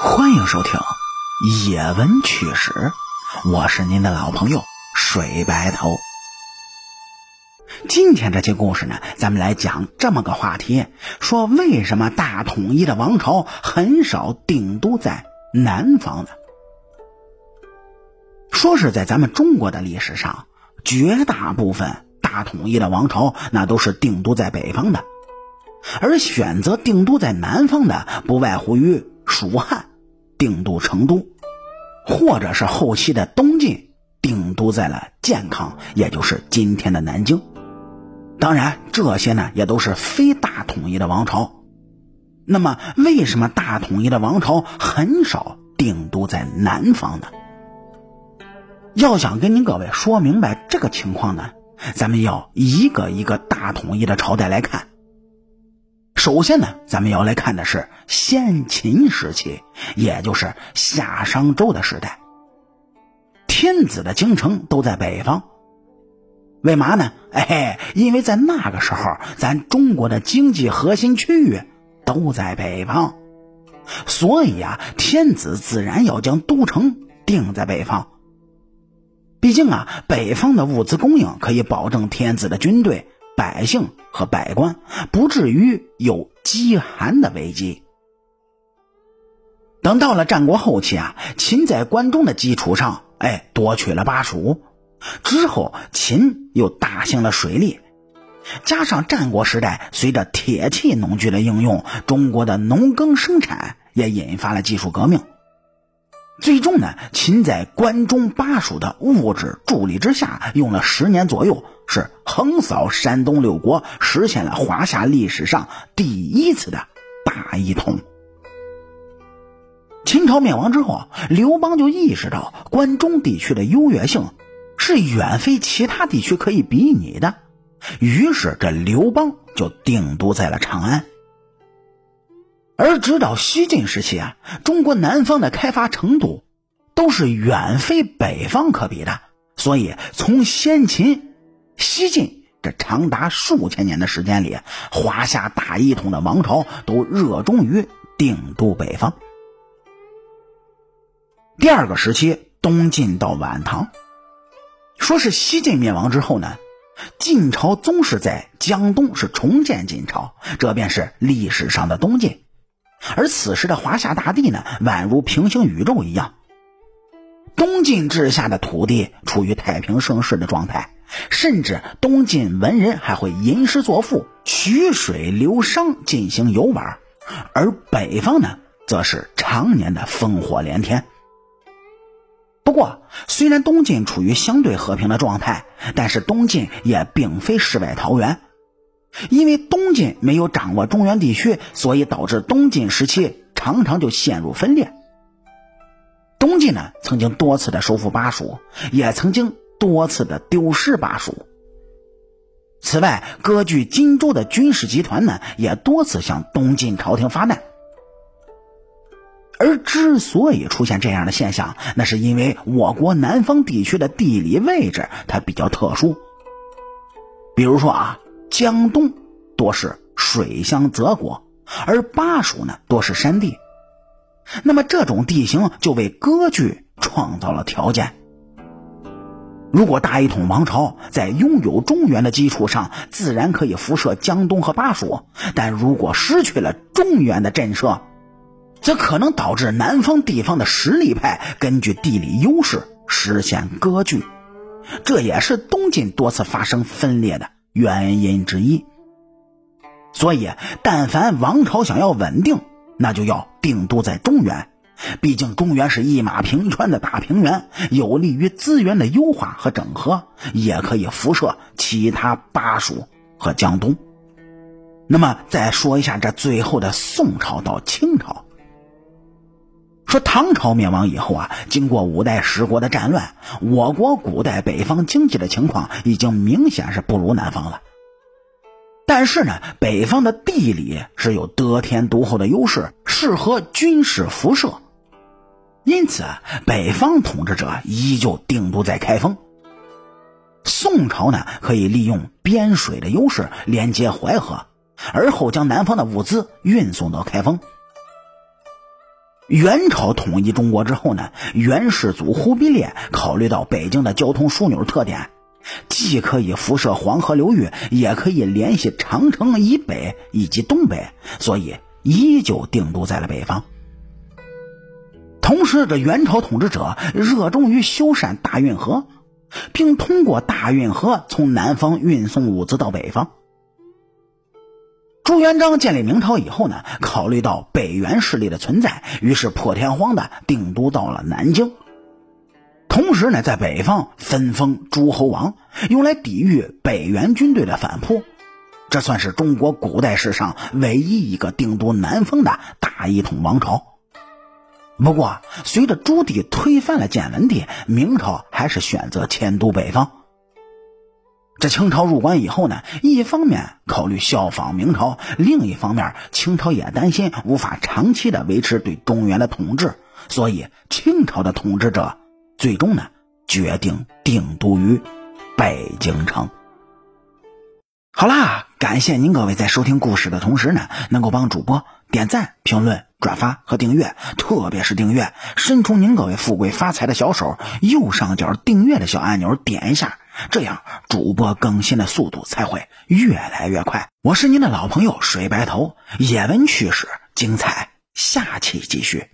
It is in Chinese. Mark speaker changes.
Speaker 1: 欢迎收听《野闻趣史》，我是您的老朋友水白头。今天这期故事呢，咱们来讲这么个话题：说为什么大统一的王朝很少定都在南方呢？说是在咱们中国的历史上，绝大部分大统一的王朝那都是定都在北方的，而选择定都在南方的，不外乎于蜀汉定都成都，或者是后期的东晋定都在了建康，也就是今天的南京。当然，这些呢也都是非大统一的王朝。那么，为什么大统一的王朝很少定都在南方呢？要想跟您各位说明白这个情况呢，咱们要一个一个大统一的朝代来看。首先呢，咱们要来看的是先秦时期，也就是夏商周的时代。天子的京城都在北方，为嘛呢？哎，因为在那个时候，咱中国的经济核心区域都在北方，所以啊，天子自然要将都城定在北方。毕竟啊，北方的物资供应可以保证天子的军队、百姓和百官不至于有饥寒的危机。等到了战国后期啊，秦在关中的基础上，哎，夺取了巴蜀。之后，秦又大兴了水利，加上战国时代随着铁器农具的应用，中国的农耕生产也引发了技术革命。最终呢，秦在关中巴蜀的物质助力之下，用了十年左右，是横扫山东六国，实现了华夏历史上第一次的大一统。秦朝灭亡之后，刘邦就意识到关中地区的优越性是远非其他地区可以比拟的，于是这刘邦就定都在了长安。而直到西晋时期啊，中国南方的开发程度都是远非北方可比的，所以从先秦、西晋这长达数千年的时间里，华夏大一统的王朝都热衷于定都北方。第二个时期，东晋到晚唐，说是西晋灭亡之后呢，晋朝宗室在江东是重建晋朝，这便是历史上的东晋。而此时的华夏大地呢，宛如平行宇宙一样。东晋治下的土地处于太平盛世的状态，甚至东晋文人还会吟诗作赋、曲水流觞进行游玩。而北方呢，则是常年的烽火连天。不过，虽然东晋处于相对和平的状态，但是东晋也并非世外桃源。因为东晋没有掌握中原地区，所以导致东晋时期常常就陷入分裂。东晋呢，曾经多次的收复巴蜀，也曾经多次的丢失巴蜀。此外，割据荆州的军事集团呢，也多次向东晋朝廷发难。而之所以出现这样的现象，那是因为我国南方地区的地理位置它比较特殊。比如说啊。江东多是水乡泽国，而巴蜀呢多是山地。那么这种地形就为割据创造了条件。如果大一统王朝在拥有中原的基础上，自然可以辐射江东和巴蜀；但如果失去了中原的震慑，则可能导致南方地方的实力派根据地理优势实现割据。这也是东晋多次发生分裂的。原因之一，所以，但凡王朝想要稳定，那就要定都在中原。毕竟，中原是一马平川的大平原，有利于资源的优化和整合，也可以辐射其他巴蜀和江东。那么，再说一下这最后的宋朝到清朝。说唐朝灭亡以后啊，经过五代十国的战乱，我国古代北方经济的情况已经明显是不如南方了。但是呢，北方的地理是有得天独厚的优势，适合军事辐射，因此北方统治者依旧定都在开封。宋朝呢，可以利用边水的优势连接淮河，而后将南方的物资运送到开封。元朝统一中国之后呢，元世祖忽必烈考虑到北京的交通枢纽特点，既可以辐射黄河流域，也可以联系长城以北以及东北，所以依旧定都在了北方。同时，这元朝统治者热衷于修缮大运河，并通过大运河从南方运送物资到北方。朱元璋建立明朝以后呢，考虑到北元势力的存在，于是破天荒的定都到了南京。同时呢，在北方分封诸侯王，用来抵御北元军队的反扑。这算是中国古代史上唯一一个定都南方的大一统王朝。不过，随着朱棣推翻了建文帝，明朝还是选择迁都北方。这清朝入关以后呢，一方面考虑效仿明朝，另一方面清朝也担心无法长期的维持对中原的统治，所以清朝的统治者最终呢决定定都于北京城。好啦，感谢您各位在收听故事的同时呢，能够帮主播点赞、评论、转发和订阅，特别是订阅，伸出您各位富贵发财的小手，右上角订阅的小按钮点一下。这样，主播更新的速度才会越来越快。我是您的老朋友水白头，野闻趣事精彩，下期继续。